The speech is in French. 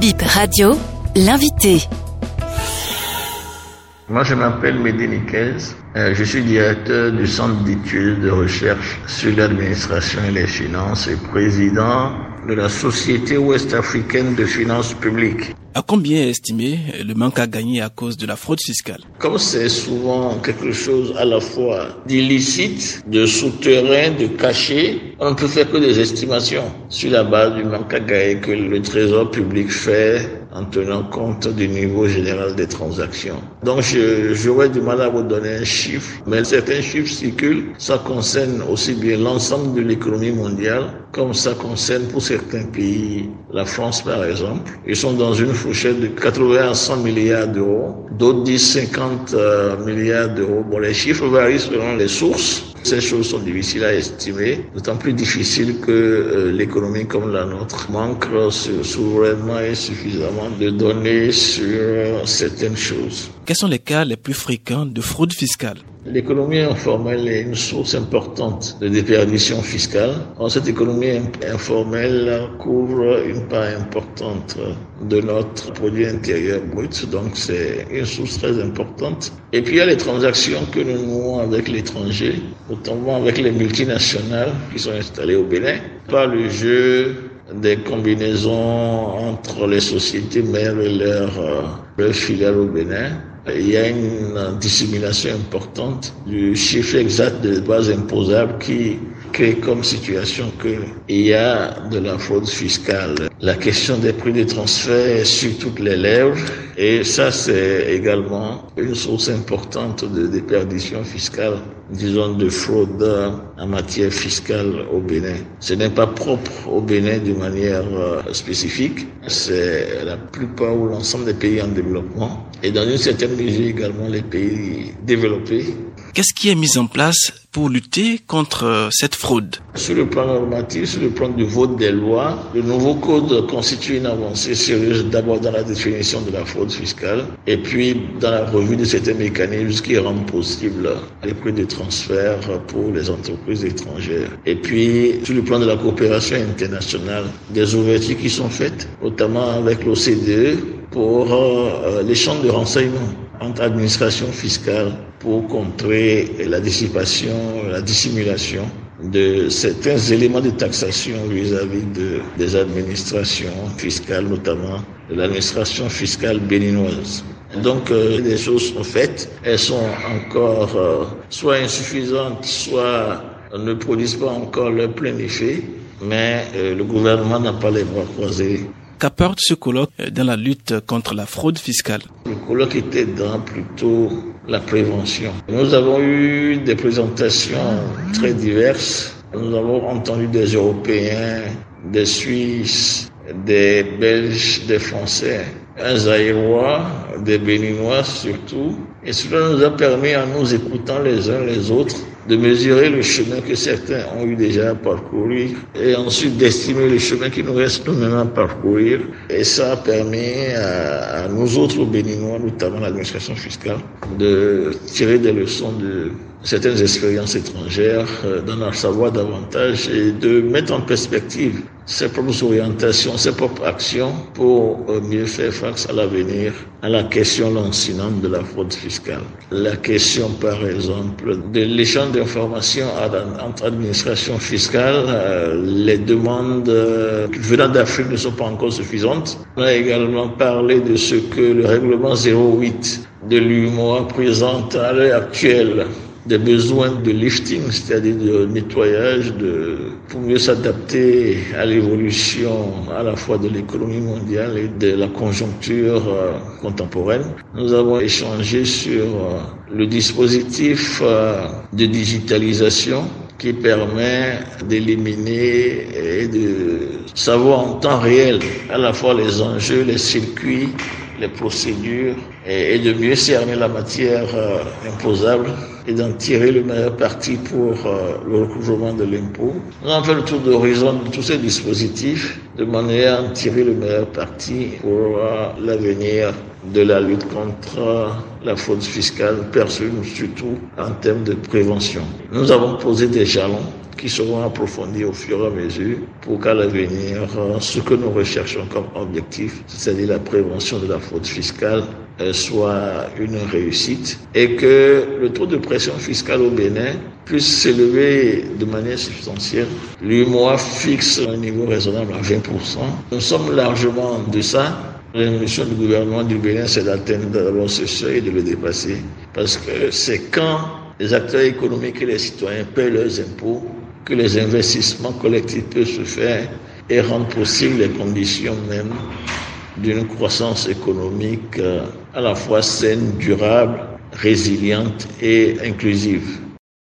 Bip Radio, l'invité. Moi, je m'appelle Mehdi euh, je suis directeur du Centre d'études de recherche sur l'administration et les finances et président de la Société ouest-africaine de finances publiques. À combien est estimé le manque à gagner à cause de la fraude fiscale Comme c'est souvent quelque chose à la fois d'illicite, de souterrain, de caché, on ne peut faire que des estimations sur la base du manque à gagner que le Trésor public fait en tenant compte du niveau général des transactions. Donc j'aurais du mal à vous donner un chiffre, mais certains chiffres circulent. Ça concerne aussi bien l'ensemble de l'économie mondiale, comme ça concerne pour certains pays, la France par exemple. Ils sont dans une fourchette de 80 à 100 milliards d'euros. D'autres disent 50 euh, milliards d'euros. Bon, les chiffres varient selon les sources. Ces choses sont difficiles à estimer, d'autant plus difficiles que euh, l'économie comme la nôtre manque souverainement et suffisamment de données sur certaines choses. Quels sont les cas les plus fréquents de fraude fiscale? L'économie informelle est une source importante de déperdition fiscale. cette économie informelle couvre une part importante de notre produit intérieur brut, donc c'est une source très importante. Et puis il y a les transactions que nous nouons avec l'étranger, notamment avec les multinationales qui sont installées au Bénin, par le jeu des combinaisons entre les sociétés mères et leurs, euh, leurs filiales au Bénin il y a une dissimulation importante du chiffre exact des bases imposables qui comme situation qu'il y a de la fraude fiscale. La question des prix de transfert est sur toutes les lèvres et ça c'est également une source importante de déperdition fiscale, disons de fraude en matière fiscale au Bénin. Ce n'est pas propre au Bénin de manière euh, spécifique, c'est la plupart ou l'ensemble des pays en développement et dans une certaine mesure également les pays développés. Qu'est-ce qui est mis en place pour lutter contre euh, cette fraude? Sur le plan normatif, sur le plan du vote des lois, le nouveau code constitue une avancée sérieuse d'abord dans la définition de la fraude fiscale et puis dans la revue de certains mécanismes qui rendent possible les prix de transfert pour les entreprises étrangères. Et puis sur le plan de la coopération internationale, des ouvertures qui sont faites, notamment avec l'OCDE pour euh, l'échange de renseignements entre administrations fiscales pour contrer la dissipation, la dissimulation de certains éléments de taxation vis-à-vis de, des administrations fiscales, notamment de l'administration fiscale béninoise. Donc euh, les choses sont faites, elles sont encore euh, soit insuffisantes, soit ne produisent pas encore leur plein effet, mais euh, le gouvernement n'a pas les bras croisés. Qu'apporte ce colloque dans la lutte contre la fraude fiscale? Le colloque était dans plutôt la prévention. Nous avons eu des présentations très diverses. Nous avons entendu des Européens, des Suisses, des Belges, des Français, Zaïrois, des Béninois surtout. Et cela nous a permis, en nous écoutant les uns les autres, de mesurer le chemin que certains ont eu déjà à parcourir et ensuite d'estimer le chemin qui nous reste nous-mêmes à parcourir. Et ça a permis à, à nous autres Béninois, notamment l'administration fiscale, de tirer des leçons de certaines expériences étrangères, euh, d'en savoir davantage et de mettre en perspective ses propres orientations, ses propres actions pour euh, mieux faire face à l'avenir à la question lancinante de la fraude fiscale. La question, par exemple, de l'échange d'informations entre administrations fiscales, euh, les demandes venant d'Afrique ne sont pas encore suffisantes. On a également parlé de ce que le règlement 08 de l'UMOA présente à l'heure actuelle des besoins de lifting, c'est-à-dire de nettoyage, de, pour mieux s'adapter à l'évolution à la fois de l'économie mondiale et de la conjoncture euh, contemporaine. Nous avons échangé sur euh, le dispositif euh, de digitalisation qui permet d'éliminer et de savoir en temps réel à la fois les enjeux, les circuits, les procédures et, de mieux cerner la matière euh, imposable et d'en tirer le meilleur parti pour euh, le recouvrement de l'impôt. Nous avons fait le tour d'horizon de tous ces dispositifs de manière à en tirer le meilleur parti pour euh, l'avenir de la lutte contre la fraude fiscale perçue surtout en termes de prévention. Nous avons posé des jalons qui seront approfondis au fur et à mesure pour qu'à l'avenir, ce que nous recherchons comme objectif, c'est-à-dire la prévention de la fraude fiscale, euh, soit une réussite et que le taux de pression fiscale au Bénin puisse s'élever de manière substantielle. L'UMOA fixe un niveau raisonnable à 20%. Nous sommes largement en deçà. La mission du gouvernement du Bénin, c'est d'atteindre d'abord ce seuil et de le dépasser. Parce que c'est quand les acteurs économiques et les citoyens paient leurs impôts que les investissements collectifs peuvent se faire et rendre possible les conditions même d'une croissance économique euh, à la fois saine, durable, résiliente et inclusive.